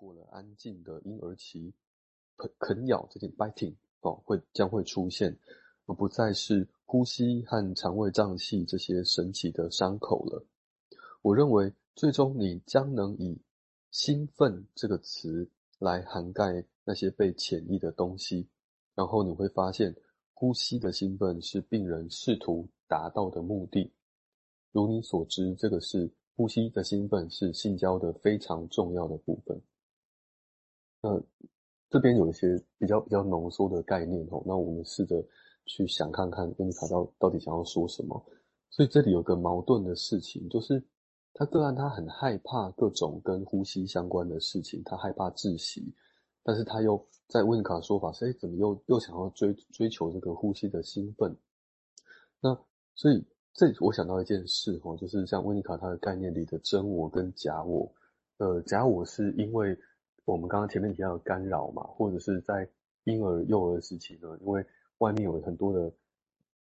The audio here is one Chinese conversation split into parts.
过了安静的婴儿期，啃啃咬这件 biting 哦，会将会出现，而不再是呼吸和肠胃胀气这些神奇的伤口了。我认为，最终你将能以兴奋这个词来涵盖那些被潜意的东西，然后你会发现，呼吸的兴奋是病人试图达到的目的。如你所知，这个是。呼吸的兴奋是性交的非常重要的部分。那这边有一些比较比较浓缩的概念哦，那我们试着去想看看温尼卡到到底想要说什么。所以这里有个矛盾的事情，就是他个案他很害怕各种跟呼吸相关的事情，他害怕窒息，但是他又在温尼卡的说法是，哎，怎么又又想要追追求这个呼吸的兴奋？那所以。这我想到一件事哦，就是像温尼卡他的概念里的真我跟假我，呃，假我是因为我们刚刚前面提到干扰嘛，或者是在婴儿幼儿时期呢，因为外面有很多的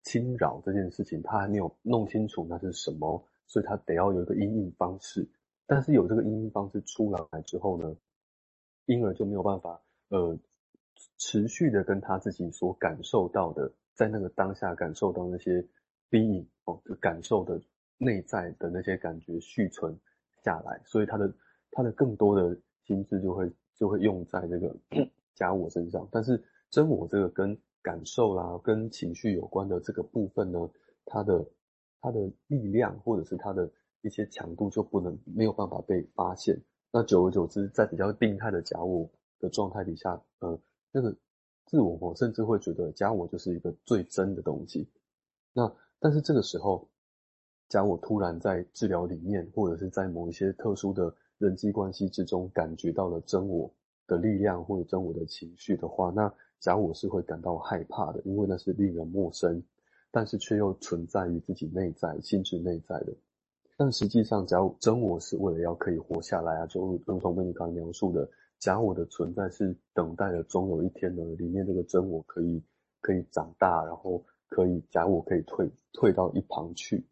侵扰这件事情，他还没有弄清楚那是什么，所以他得要有一个阴影方式。但是有这个阴影方式出来之后呢，婴儿就没有办法呃持续的跟他自己所感受到的，在那个当下感受到那些。阴影哦，就感受的内在的那些感觉续存下来，所以他的他的更多的心智就会就会用在这个 假我身上，但是真我这个跟感受啦、跟情绪有关的这个部分呢，它的它的力量或者是它的一些强度就不能没有办法被发现。那久而久之，在比较病态的假我的状态底下，呃，那个自我我甚至会觉得假我就是一个最真的东西。那但是这个时候，假我突然在治疗里面，或者是在某一些特殊的人际关系之中，感觉到了真我的力量或者真我的情绪的话，那假我是会感到害怕的，因为那是令人陌生，但是却又存在于自己内在、心智内在的。但实际上，假如真我是为了要可以活下来啊，就如同温尼卡描述的，假我的存在是等待着终有一天呢，里面这个真我可以可以长大，然后。可以，假我可以退退到一旁去，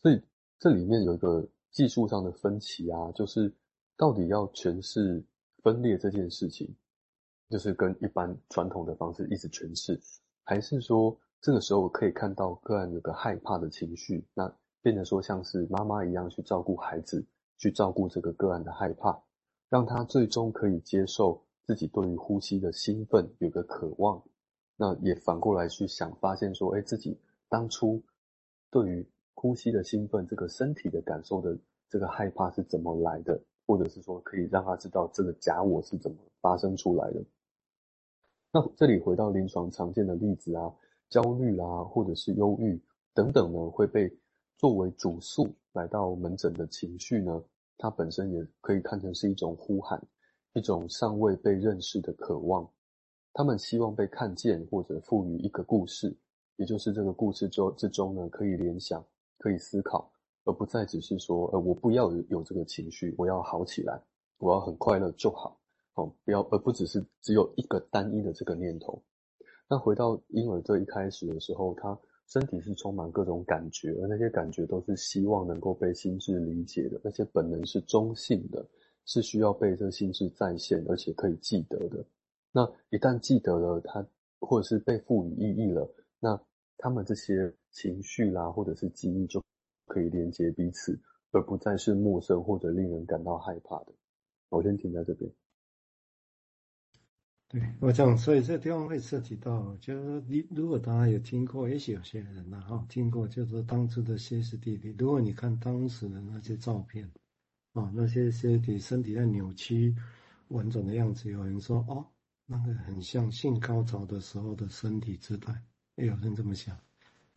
所以这里面有一个技术上的分歧啊，就是到底要诠释分裂这件事情，就是跟一般传统的方式一直诠释，还是说这个时候可以看到个案有个害怕的情绪，那变得说像是妈妈一样去照顾孩子，去照顾这个个案的害怕，让他最终可以接受自己对于呼吸的兴奋，有个渴望。那也反过来去想，发现说，哎，自己当初对于呼吸的兴奋，这个身体的感受的这个害怕是怎么来的，或者是说可以让他知道这个假我是怎么发生出来的。那这里回到临床常见的例子啊，焦虑啦，或者是忧郁等等呢，会被作为主诉来到门诊的情绪呢，它本身也可以看成是一种呼喊，一种尚未被认识的渴望。他们希望被看见，或者赋予一个故事，也就是这个故事中之中呢，可以联想，可以思考，而不再只是说，呃，我不要有，这个情绪，我要好起来，我要很快乐就好，哦，不要，而不只是只有一个单一的这个念头。那回到婴儿这一开始的时候，他身体是充满各种感觉，而那些感觉都是希望能够被心智理解的，那些本能是中性的，是需要被这心智再现，而且可以记得的。那一旦记得了他，或者是被赋予意义了，那他们这些情绪啦，或者是记忆就可以连接彼此，而不再是陌生或者令人感到害怕的。我先停在这边。对，我讲，所以这个地方会涉及到，就是说，你如果大家有听过，也许有些人呐，哈，听过，就是说当初的歇斯底里，如果你看当时的那些照片，啊，那些些体身体在扭曲、完整的样子，有人说，哦。那个很像性高潮的时候的身体姿态，也有人这么想，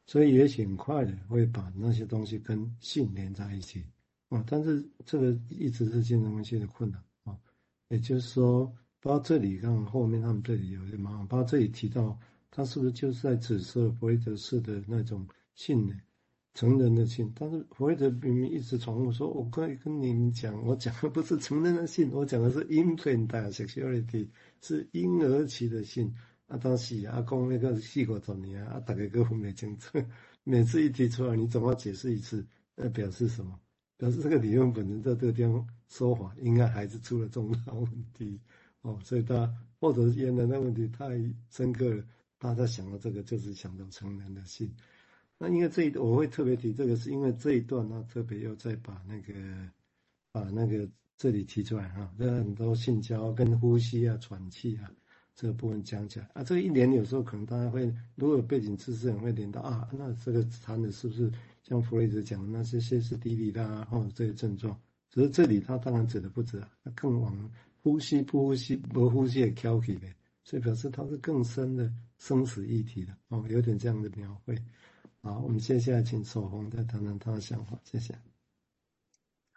所以也挺快的会把那些东西跟性连在一起啊。但是这个一直是精神分析的困难啊。也就是说，包括这里看后面他们这里有些麻烦，包括这里提到他是不是就是在指涉弗雷德式的那种性呢？成人的性，但是弗雷德明明一直重复说，我可以跟你们讲，我讲的不是成人的性，我讲的是 infant sexuality。是婴儿期的性啊，当时阿公那个细过十年啊，大概个分不清楚。每次一提出来，你总要解释一次，那表示什么？表示这个理论本身在这个地方说法，应该还是出了重大问题 哦。所以他或者是原来的问题太深刻了，大家想到这个就是想到成人的性。那因为这一我会特别提这个，是因为这一段呢，特别又再把那个把那个这里提出来哈，这很多性交跟呼吸啊、喘气啊这个部分讲起来啊，这个一连有时候可能大家会如果有背景知识，人会连到啊，那这个谈的是不是像弗洛伊德讲的那些歇斯底里啦，或者这些症状？只是这里他当然指的不止啊，更往呼吸不呼吸不呼吸也挑起的，所以表示它是更深的生死议题的哦，有点这样的描绘。好，我们接下来请守红再谈谈他的想法，谢谢。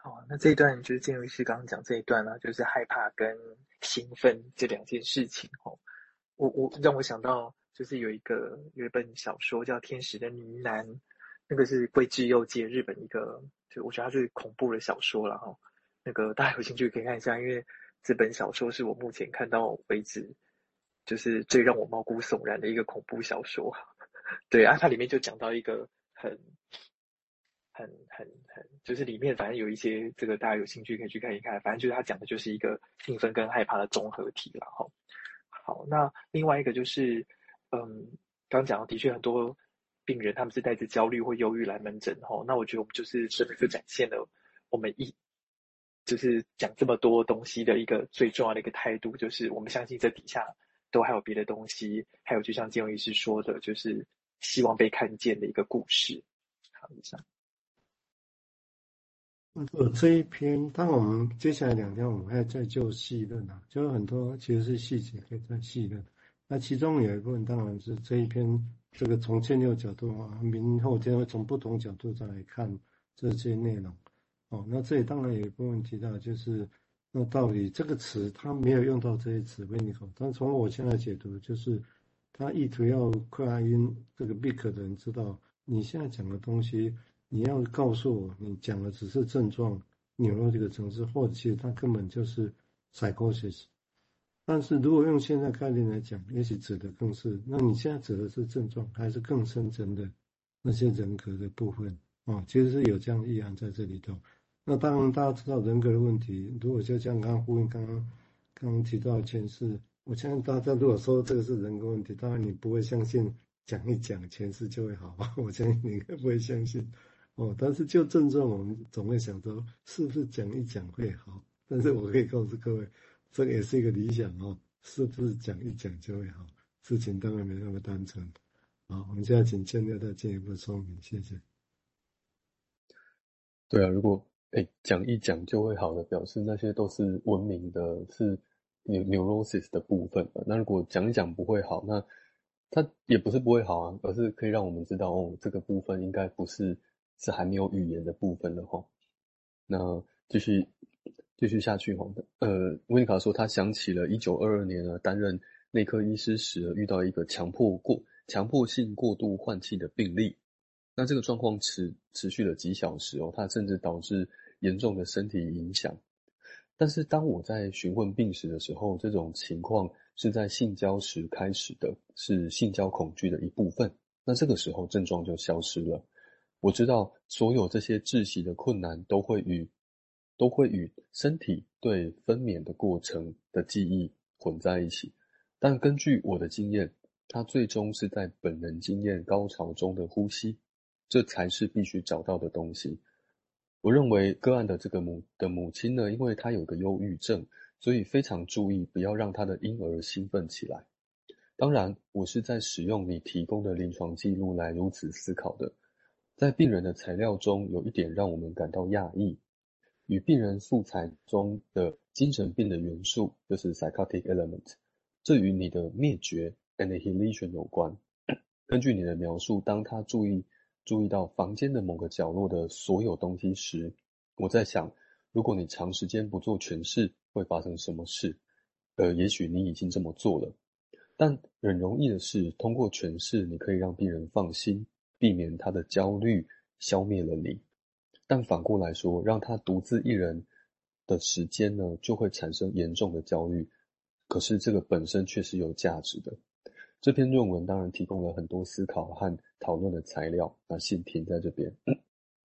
哦，那这一段就是建筑师刚刚讲这一段呢、啊，就是害怕跟兴奋这两件事情哦。我我让我想到，就是有一个有一本小说叫《天使的呢喃》，那个是龟志佑接日本一个，就我觉得它是恐怖的小说了哈。那个大家有兴趣可以看一下，因为这本小说是我目前看到为止，就是最让我毛骨悚然的一个恐怖小说。对啊，它里面就讲到一个很、很、很、很，就是里面反正有一些这个大家有兴趣可以去看一看。反正就是他讲的就是一个兴奋跟害怕的综合体了哈。好，那另外一个就是，嗯，刚讲到的确很多病人他们是带着焦虑或忧郁来门诊哈。那我觉得我们就是这边就展现了我们一就是讲这么多东西的一个最重要的一个态度，就是我们相信这底下都还有别的东西，还有就像金荣医师说的，就是。希望被看见的一个故事。好，以上。呃，这一篇，当我们接下来两天，我们还要再就细论啊，就有很多其实是细节可以再细论。那其中有一部分，当然是这一篇，这个从建构角度啊，明后天会从不同角度再来看这些内容。哦，那这里当然有一部分提到，就是那到底这个词它没有用到这些词汇里头，但从我现在解读，就是。他意图要克莱因这个 b i 的人知道，你现在讲的东西，你要告诉我，你讲的只是症状，纽约这个城市，或者其实它根本就是 psychosis。但是如果用现在概念来讲，也许指的更是，那你现在指的是症状，还是更深层的那些人格的部分啊？其实是有这样的意涵在这里头。那当然大家知道人格的问题，如果就像刚刚呼应刚刚刚刚提到的前世。我相信大家如果说这个是人格问题，当然你不会相信讲一讲前世就会好吧？我相信你会不会相信哦。但是就症状，我们总会想说是不是讲一讲会好？但是我可以告诉各位，这个也是一个理想哦，是不是讲一讲就会好？事情当然没那么单纯。好，我们现在请建六再进一步说明，谢谢。对啊，如果哎讲一讲就会好的，表示那些都是文明的，是。neurosis 的部分，那如果讲一讲不会好，那它也不是不会好啊，而是可以让我们知道哦，这个部分应该不是是还没有语言的部分的话。那继续继续下去齁，呃，温尼卡说他想起了一九二二年呢，担任内科医师时遇到一个强迫过强迫性过度换气的病例，那这个状况持持续了几小时哦，它甚至导致严重的身体影响。但是当我在询问病史的时候，这种情况是在性交时开始的，是性交恐惧的一部分。那这个时候症状就消失了。我知道所有这些窒息的困难都会与都会与身体对分娩的过程的记忆混在一起。但根据我的经验，它最终是在本能经验高潮中的呼吸，这才是必须找到的东西。我认为个案的这个母的母亲呢，因为她有个忧郁症，所以非常注意不要让她的婴儿兴奋起来。当然，我是在使用你提供的临床记录来如此思考的。在病人的材料中有一点让我们感到讶异，与病人素材中的精神病的元素，就是 psychotic element，这与你的灭绝 annihilation 有关。根据你的描述，当他注意。注意到房间的某个角落的所有东西时，我在想，如果你长时间不做诠释，会发生什么事？呃，也许你已经这么做了。但很容易的是，通过诠释，你可以让病人放心，避免他的焦虑，消灭了你。但反过来说，让他独自一人的时间呢，就会产生严重的焦虑。可是这个本身却是有价值的。这篇论文当然提供了很多思考和讨论的材料，那信停在这边。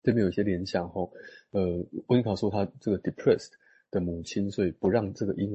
这边有些联想哦，呃，温卡说他这个 depressed 的母亲，所以不让这个婴儿